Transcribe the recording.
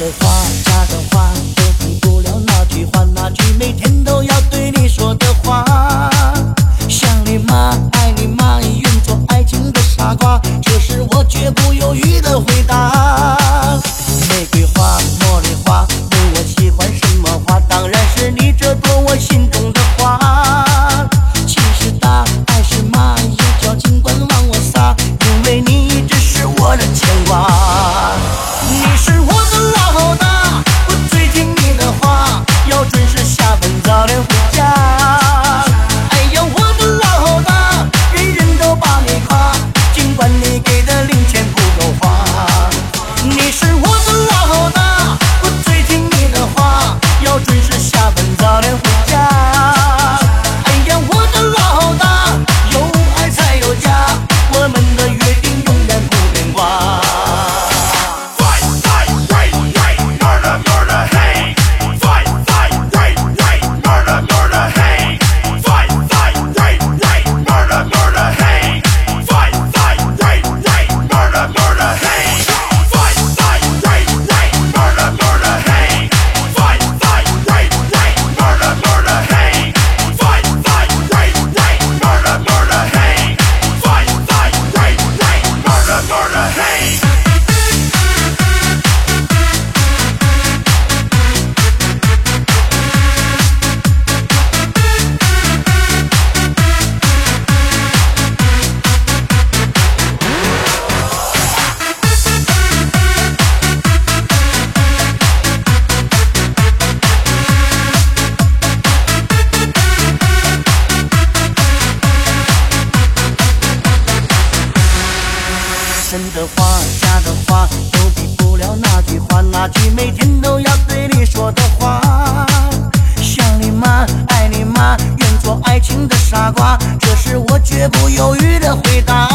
的话。的话，假的话，都比不了那句话，那句每天都要对你说的话。想你吗？爱你吗？愿做爱情的傻瓜，这是我绝不犹豫的回答。